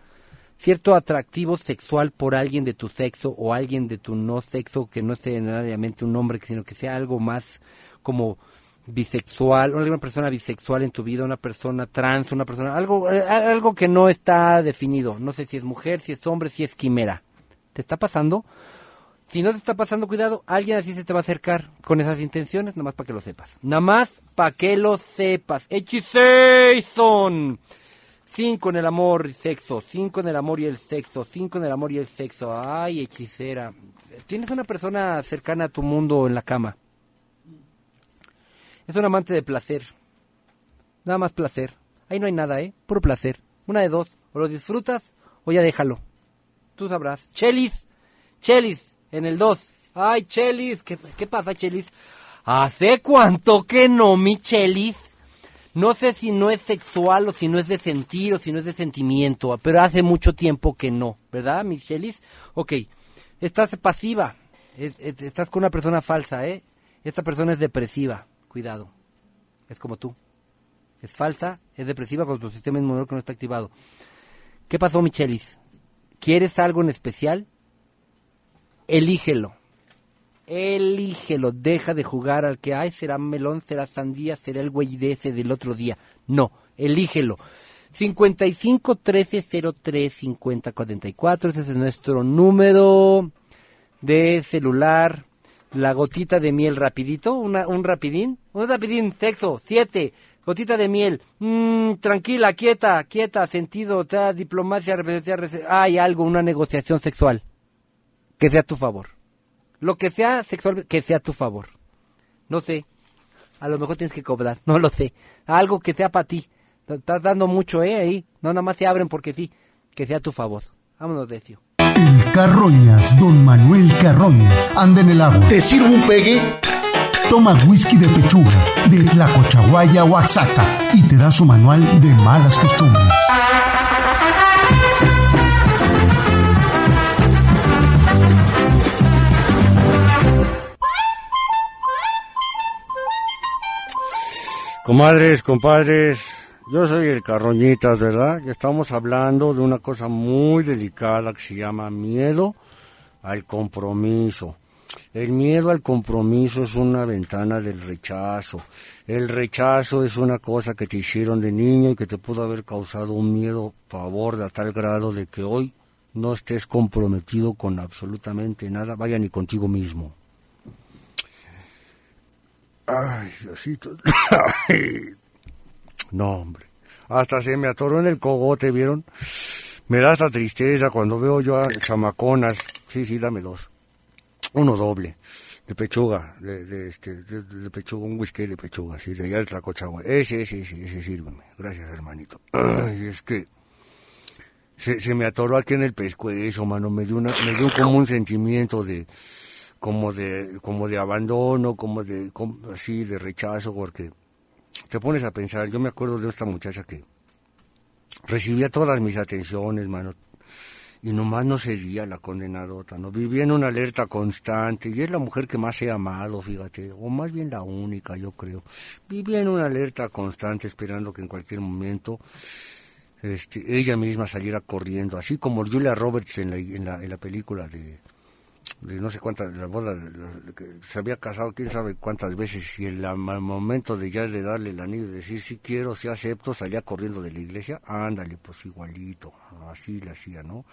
cierto atractivo sexual por alguien de tu sexo o alguien de tu no sexo que no sea necesariamente un hombre, sino que sea algo más como bisexual, alguna persona bisexual en tu vida, una persona trans, una persona, algo, eh, algo que no está definido. No sé si es mujer, si es hombre, si es quimera. ¿Te está pasando? Si no te está pasando, cuidado, alguien así se te va a acercar con esas intenciones, nada más para que lo sepas. Nada más para que lo sepas. Hechiceison. Cinco en el amor y sexo, cinco en el amor y el sexo, cinco en el amor y el sexo. Ay, hechicera. Tienes una persona cercana a tu mundo en la cama. Es un amante de placer. Nada más placer. Ahí no hay nada, ¿eh? Puro placer. Una de dos. O lo disfrutas o ya déjalo. Tú sabrás. Chelis. Chelis. En el 2. Ay, Chelis. ¿Qué, pasa, Chelis? ¿Hace cuánto que no, mi Chelis? No sé si no es sexual o si no es de sentir o si no es de sentimiento, pero hace mucho tiempo que no, ¿verdad, mi Chelis? Ok, estás pasiva, es- es- estás con una persona falsa, ¿eh? Esta persona es depresiva, cuidado, es como tú. Es falsa, es depresiva con tu sistema inmunológico no está activado. ¿Qué pasó, Michelis? ¿Quieres algo en especial? Elígelo. Elígelo. Deja de jugar al que, ay, será melón, será sandía, será el güey de ese del otro día. No, elígelo. 55 13 03 50 44. Ese es nuestro número de celular. La gotita de miel rapidito, una, un rapidín, un rapidín, sexo, siete, gotita de miel, mm, tranquila, quieta, quieta, sentido, ta, diplomacia, represencia, rece- hay algo, una negociación sexual, que sea a tu favor. Lo que sea sexual, que sea a tu favor. No sé, a lo mejor tienes que cobrar, no lo sé. Algo que sea para ti. Estás dando mucho, ¿eh? Ahí, no nada más se abren porque sí, que sea a tu favor. Vámonos, Decio. El Carroñas, don Manuel Carroñas, anda en el agua. ¿Te sirvo un pegue? Toma whisky de pechuga, de Tlacochahuaya, Oaxaca, y te da su manual de malas costumbres. Comadres, compadres, yo soy el Carroñitas, ¿verdad? Y estamos hablando de una cosa muy delicada que se llama miedo al compromiso. El miedo al compromiso es una ventana del rechazo. El rechazo es una cosa que te hicieron de niño y que te pudo haber causado un miedo, pavor de a tal grado de que hoy no estés comprometido con absolutamente nada, vaya ni contigo mismo. Ay, Diosito. no, hombre. Hasta se me atoró en el cogote, ¿vieron? Me da esta tristeza cuando veo yo a chamaconas. Sí, sí, dame dos. Uno doble. De pechuga, de, este, de, de pechuga, un whisky de pechuga, sí, de allá del Tlacochagua. Ese, ese, ese, ese, sírveme. Gracias, hermanito. Ay, es que se, se me atoró aquí en el pescuezo, mano. Me dio, una, me dio como un sentimiento de, como de, como de abandono, como de, como, así, de rechazo, porque te pones a pensar. Yo me acuerdo de esta muchacha que recibía todas mis atenciones, mano. Y nomás no sería la condenadota, ¿no? Vivía en una alerta constante y es la mujer que más he amado, fíjate, o más bien la única, yo creo. Vivía en una alerta constante esperando que en cualquier momento este, ella misma saliera corriendo, así como Julia Roberts en la, en la, en la película de, de no sé cuántas, la boda, se había casado quién sabe cuántas veces, y en el momento de ya de darle el anillo y decir si quiero, si acepto, salía corriendo de la iglesia, ándale, pues igualito, así le hacía, ¿no?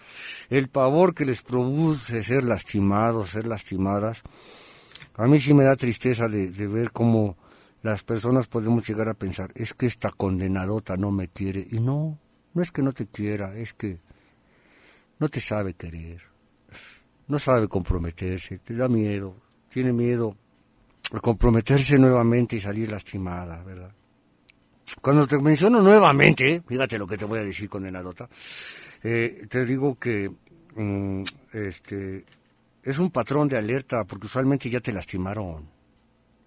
El pavor que les produce ser lastimados, ser lastimadas, a mí sí me da tristeza de, de ver cómo las personas podemos llegar a pensar, es que esta condenadota no me quiere, y no, no es que no te quiera, es que no te sabe querer no sabe comprometerse, te da miedo, tiene miedo a comprometerse nuevamente y salir lastimada, ¿verdad? Cuando te menciono nuevamente, fíjate lo que te voy a decir, condenadota, eh, te digo que mm, este es un patrón de alerta porque usualmente ya te lastimaron,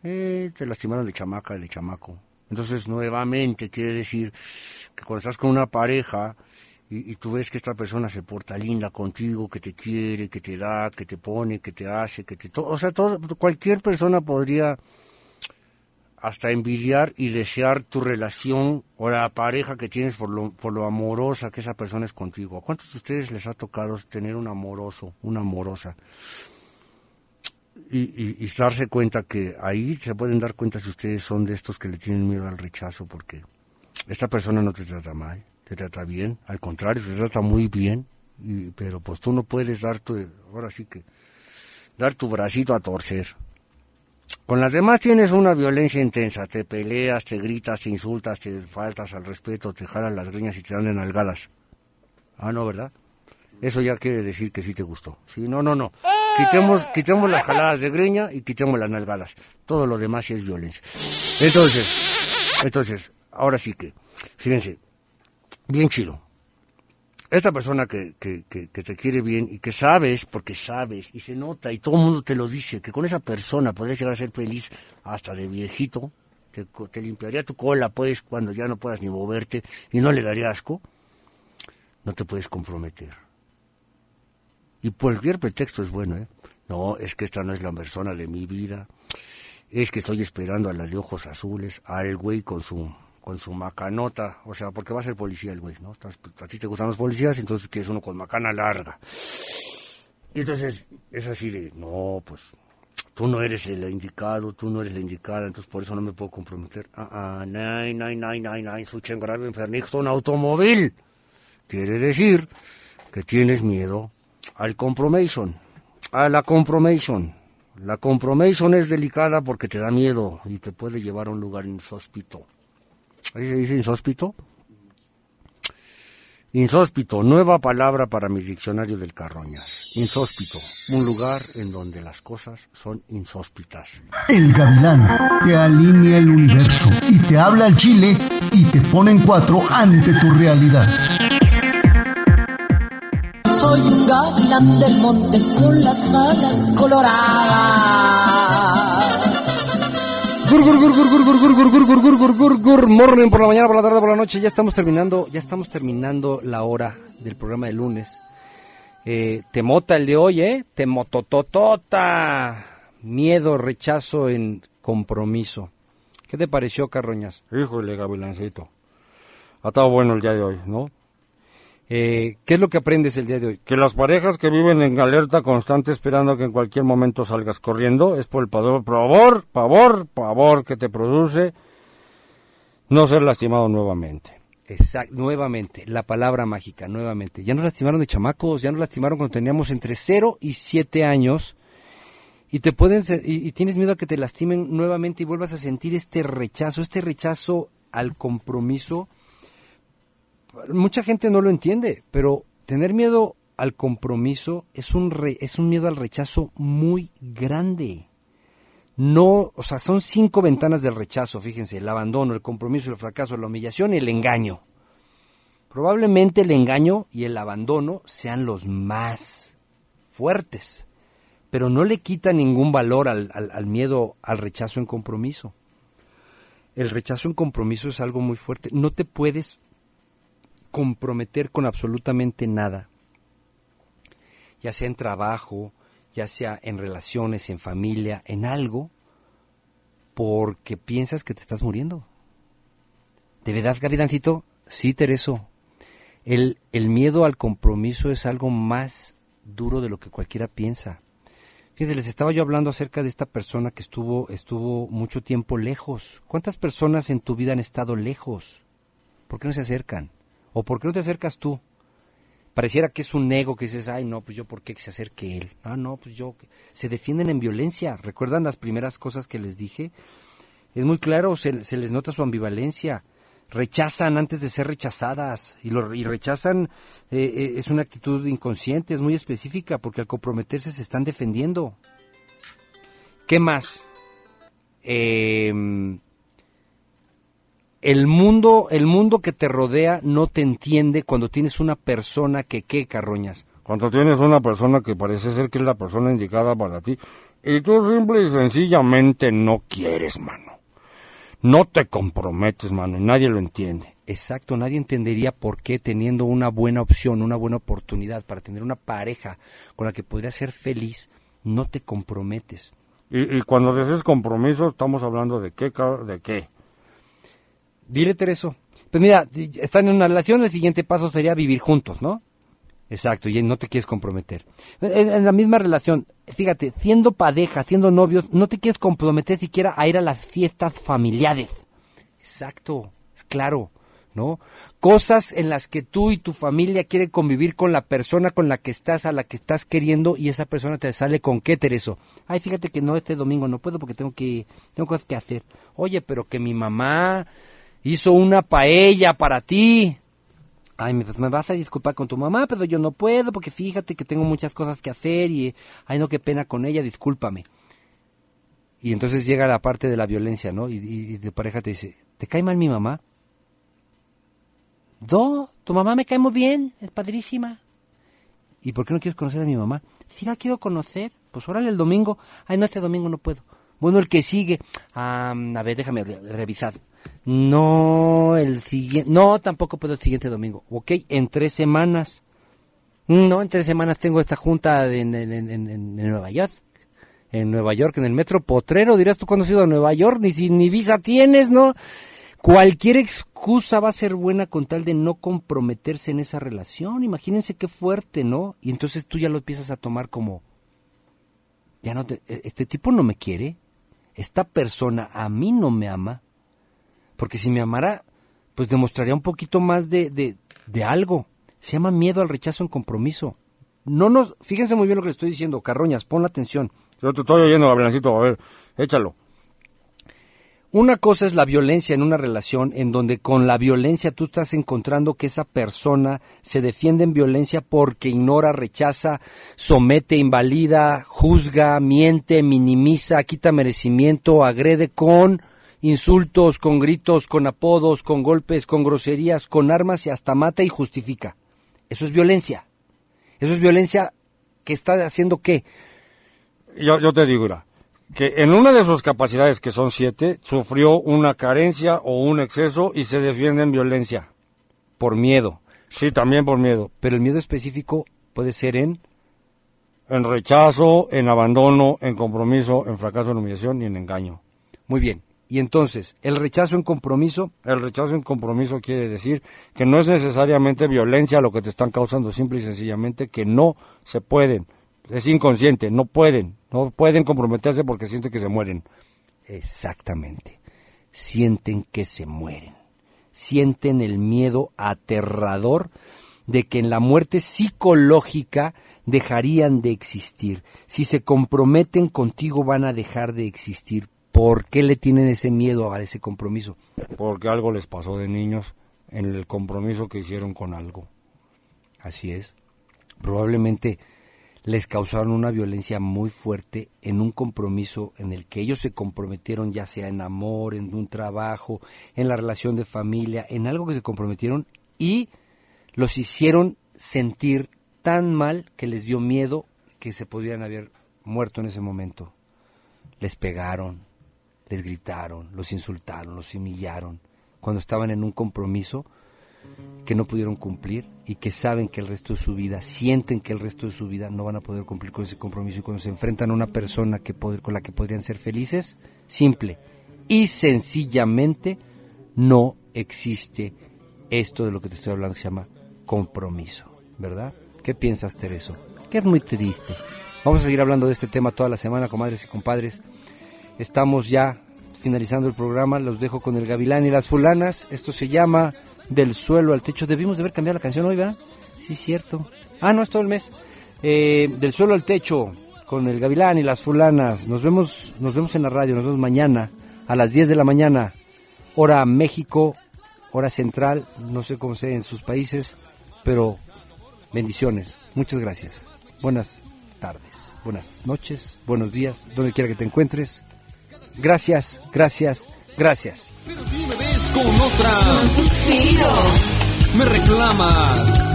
eh, te lastimaron de chamaca, de chamaco. Entonces, nuevamente quiere decir que cuando estás con una pareja, y, tú ves que esta persona se porta linda contigo, que te quiere, que te da, que te pone, que te hace, que te... o sea, todo, cualquier persona podría hasta envidiar y desear tu relación o la pareja que tienes por lo, por lo amorosa que esa persona es contigo. ¿A cuántos de ustedes les ha tocado tener un amoroso, una amorosa? Y, y, y darse cuenta que ahí se pueden dar cuenta si ustedes son de estos que le tienen miedo al rechazo, porque esta persona no te trata mal, te trata bien, al contrario, te trata muy bien, y, pero pues tú no puedes dar tu, ahora sí que, dar tu bracito a torcer. Con las demás tienes una violencia intensa, te peleas, te gritas, te insultas, te faltas al respeto, te jalan las greñas y te dan de nalgadas. Ah, no, ¿verdad? Eso ya quiere decir que sí te gustó. Sí, no, no, no. Quitemos, quitemos las jaladas de greña y quitemos las nalgadas. Todo lo demás es violencia. Entonces, entonces, ahora sí que, fíjense, bien chido. Esta persona que, que, que, te quiere bien y que sabes, porque sabes, y se nota, y todo el mundo te lo dice, que con esa persona podrías llegar a ser feliz hasta de viejito, te, te limpiaría tu cola, pues, cuando ya no puedas ni moverte, y no le daría asco, no te puedes comprometer. Y cualquier pretexto es bueno, ¿eh? No, es que esta no es la persona de mi vida. Es que estoy esperando a la de ojos azules, al güey con su con su macanota, o sea, porque va a ser policía el güey, ¿no? A ti te gustan los policías, entonces quieres uno con macana larga. Y entonces es así de, no, pues tú no eres el indicado, tú no eres la indicada, entonces por eso no me puedo comprometer. Ah, ah, nein, nein, nein, nein, nein, suchen grave un automóvil. Quiere decir que tienes miedo al compromission, a la compromission. La compromission es delicada porque te da miedo y te puede llevar a un lugar insóspito. ¿Ahí se dice insóspito? Insóspito, nueva palabra para mi diccionario del Carroñas. Insóspito, un lugar en donde las cosas son insóspitas. El gavilán te alinea el universo y te habla al chile y te pone en cuatro ante tu realidad. Soy un gavilán del monte con las alas coloradas. Gur, gur, gur, gur, gur, gur, gur, gur, gur, gur, gur, gur, gur, morning por la mañana, por la tarde, por la noche. Ya estamos terminando, ya estamos terminando la hora del programa de lunes. Eh, temota el de hoy, ¿eh? Temotototota. Miedo, rechazo en compromiso. ¿Qué te pareció, Carroñas? Híjole, Gavilancito. Ha estado bueno el día de hoy, ¿no? Eh, ¿Qué es lo que aprendes el día de hoy? Que las parejas que viven en alerta constante esperando que en cualquier momento salgas corriendo es por el pavor, pavor, pavor, pavor que te produce no ser lastimado nuevamente. Exacto, nuevamente, la palabra mágica, nuevamente. Ya nos lastimaron de chamacos, ya nos lastimaron cuando teníamos entre 0 y 7 años y te pueden y tienes miedo a que te lastimen nuevamente y vuelvas a sentir este rechazo, este rechazo al compromiso. Mucha gente no lo entiende, pero tener miedo al compromiso es un es un miedo al rechazo muy grande. No, o sea, son cinco ventanas del rechazo, fíjense, el abandono, el compromiso, el fracaso, la humillación y el engaño. Probablemente el engaño y el abandono sean los más fuertes, pero no le quita ningún valor al, al- al miedo al rechazo en compromiso. El rechazo en compromiso es algo muy fuerte. No te puedes comprometer con absolutamente nada, ya sea en trabajo, ya sea en relaciones, en familia, en algo, porque piensas que te estás muriendo. ¿De verdad, Gavidancito? Sí, Tereso. El, el miedo al compromiso es algo más duro de lo que cualquiera piensa. Fíjense, les estaba yo hablando acerca de esta persona que estuvo, estuvo mucho tiempo lejos. ¿Cuántas personas en tu vida han estado lejos? ¿Por qué no se acercan? ¿O por qué no te acercas tú? Pareciera que es un ego que dices, ay, no, pues yo, ¿por qué que se acerque él? Ah, no, pues yo. Se defienden en violencia. ¿Recuerdan las primeras cosas que les dije? Es muy claro, se, les nota su ambivalencia. Rechazan antes de ser rechazadas. Y, lo, y rechazan, eh, eh, es una actitud inconsciente, es muy específica, porque al comprometerse se están defendiendo. ¿Qué más? Eh, el mundo, el mundo que te rodea no te entiende cuando tienes una persona que, ¿qué, carroñas? Cuando tienes una persona que parece ser que es la persona indicada para ti y tú simple y sencillamente no quieres, mano. No te comprometes, mano, y nadie lo entiende. Exacto, nadie entendería por qué teniendo una buena opción, una buena oportunidad para tener una pareja con la que podrías ser feliz, no te comprometes. Y, y cuando dices compromiso, estamos hablando de qué, de qué. Dile, Tereso. Pues mira, están en una relación, el siguiente paso sería vivir juntos, ¿no? Exacto, y no te quieres comprometer. En, en la misma relación, fíjate, siendo pareja, siendo novios, no te quieres comprometer siquiera a ir a las fiestas familiares. Exacto, es claro, ¿no? Cosas en las que tú y tu familia quieren convivir con la persona con la que estás, a la que estás queriendo, y esa persona te sale con qué, Tereso. Ay, fíjate que no, este domingo no puedo porque tengo que, tengo cosas que hacer. Oye, pero que mi mamá hizo una paella para ti. Ay, pues me vas a disculpar con tu mamá, pero yo no puedo porque fíjate que tengo muchas cosas que hacer y, ay, no, qué pena con ella, discúlpame. Y entonces llega la parte de la violencia, ¿no? Y, y, y tu pareja te dice, ¿te cae mal mi mamá? No, tu mamá me cae muy bien, es padrísima. ¿Y por qué no quieres conocer a mi mamá? Si la quiero conocer, pues órale el domingo. Ay, no, este domingo no puedo. Bueno, el que sigue. Ah, a ver, déjame re- revisar. No, el siguiente. No, tampoco puedo el siguiente domingo. Ok, en tres semanas. No, en tres semanas tengo esta junta en, en- en- en- Nueva York. En Nueva York, en el metro Potrero. Dirás tú cuándo has ido a Nueva York, ni si ni visa tienes, ¿no? Cualquier excusa va a ser buena con tal de no comprometerse en esa relación. Imagínense qué fuerte, ¿no? Y entonces tú ya lo empiezas a tomar como, ya no te, e- este tipo no me quiere, esta persona a mí no me ama, porque si me amara, pues demostraría un poquito más de, de, de algo. Se llama miedo al rechazo en compromiso. No nos, fíjense muy bien lo que le estoy diciendo, Carroñas, pon la atención. Yo te estoy oyendo, Gavilancito, a ver, échalo. Una cosa es la violencia en una relación en donde con la violencia tú estás encontrando que esa persona se defiende en violencia porque ignora, rechaza, somete, invalida, juzga, miente, minimiza, quita merecimiento, agrede con insultos, con gritos, con apodos, con golpes, con groserías, con armas y hasta mata y justifica. Eso es violencia. Eso es violencia que está haciendo qué? Yo, yo te digo, mira, que en una de sus capacidades, que son siete, sufrió una carencia o un exceso y se defiende en violencia. Por miedo. Sí, también por miedo. Pero el miedo específico puede ser en En rechazo, en abandono, en compromiso, en fracaso, en humillación y en engaño. Muy bien. Y entonces, el rechazo en compromiso, El rechazo en compromiso quiere decir que no es necesariamente violencia lo que te están causando, simple y sencillamente que no se pueden. Es inconsciente, no pueden, no pueden comprometerse porque sienten que se mueren. exactamente, sienten que se mueren. Sienten el miedo aterrador de que en la muerte psicológica dejarían de existir. Si se comprometen contigo van a dejar de existir. ¿Por qué le tienen ese miedo a ese compromiso? Porque algo les pasó de niños en el compromiso que hicieron con algo. Así es. Probablemente les causaron una violencia muy fuerte en un compromiso en el que ellos se comprometieron, ya sea en amor, en un trabajo, en la relación de familia, en algo que se comprometieron y los hicieron sentir tan mal que les dio miedo que se podrían haber muerto en ese momento. Les pegaron, les gritaron, los insultaron, los humillaron, cuando estaban en un compromiso que no pudieron cumplir y que saben que el resto de su vida, sienten que el resto de su vida no van a poder cumplir con ese compromiso y cuando se enfrentan a una persona que pod- con la que podrían ser felices, simple y sencillamente no existe esto de lo que te estoy hablando que se llama compromiso, ¿verdad? ¿Qué piensas, Tereso? Que es muy triste. Vamos a seguir hablando de este tema toda la semana, comadres y compadres. Estamos ya finalizando el programa, los dejo con el gavilán y las fulanas. Esto se llama Del suelo al techo. Debimos de haber cambiado la canción hoy, ¿verdad? Sí, cierto. Ah, no, es todo el mes. Eh, del suelo al techo con el gavilán y las fulanas. Nos vemos, nos vemos en la radio, nos vemos mañana a las 10 de la mañana, hora México, hora central, no sé cómo sea en sus países, pero bendiciones. Muchas gracias. Buenas tardes, buenas noches, buenos días, donde quiera que te encuentres. Gracias, gracias, gracias. Pero si me ves con otra, me reclamas.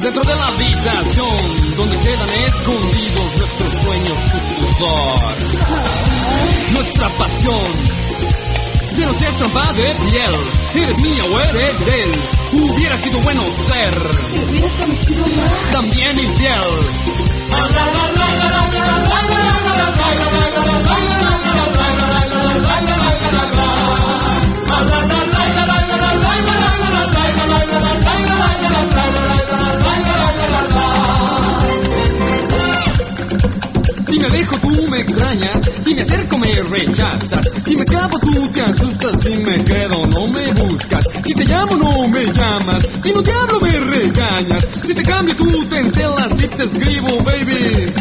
Dentro de la habitación donde quedan escondidos nuestros sueños, tu sudor, nuestra pasión. No seas trampa de piel, eres mía o eres de él. Hubiera sido bueno ser también infiel. Si me dejo tú me extrañas, si me acerco me rechazas, si me escapo tú te asustas, si me quedo no me buscas, si te llamo no me llamas, si no te hablo me regañas, si te cambio tú te encelas, si te escribo baby,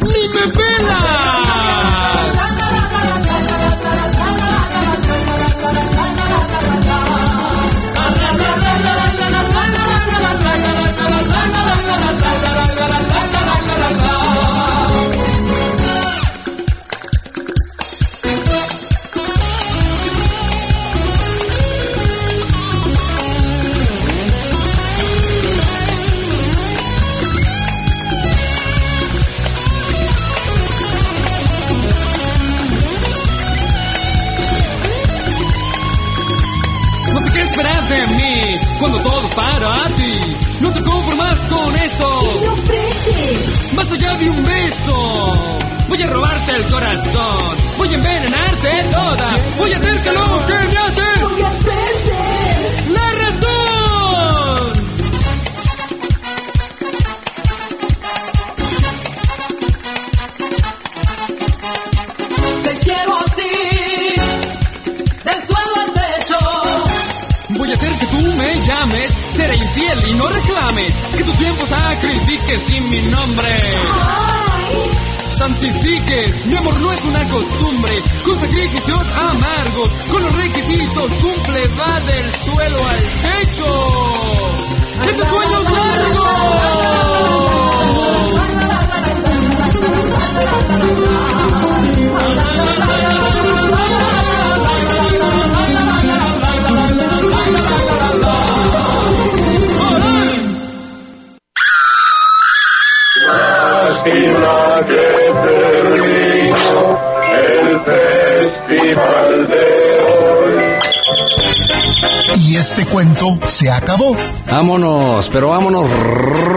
ni me pelas. Voy a robarte el corazón. Voy a envenenarte toda. Voy a hacer que lo que me haces. Voy a perder. La razón. Te quiero así. Del suelo al techo. Voy a hacer que tú me llames. Seré infiel y no reclames. Que tu tiempo sacrifiques sin mi nombre. Santifiques. Mi amor no es una costumbre, con sacrificios amargos, con los requisitos cumple, va del suelo al techo. ¡Ese sueño es largo! Y este cuento se acabó. Vámonos, pero vámonos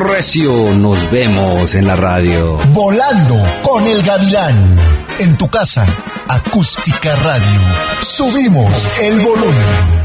recio. Nos vemos en la radio. Volando con el gavilán. En tu casa, acústica radio. Subimos el volumen.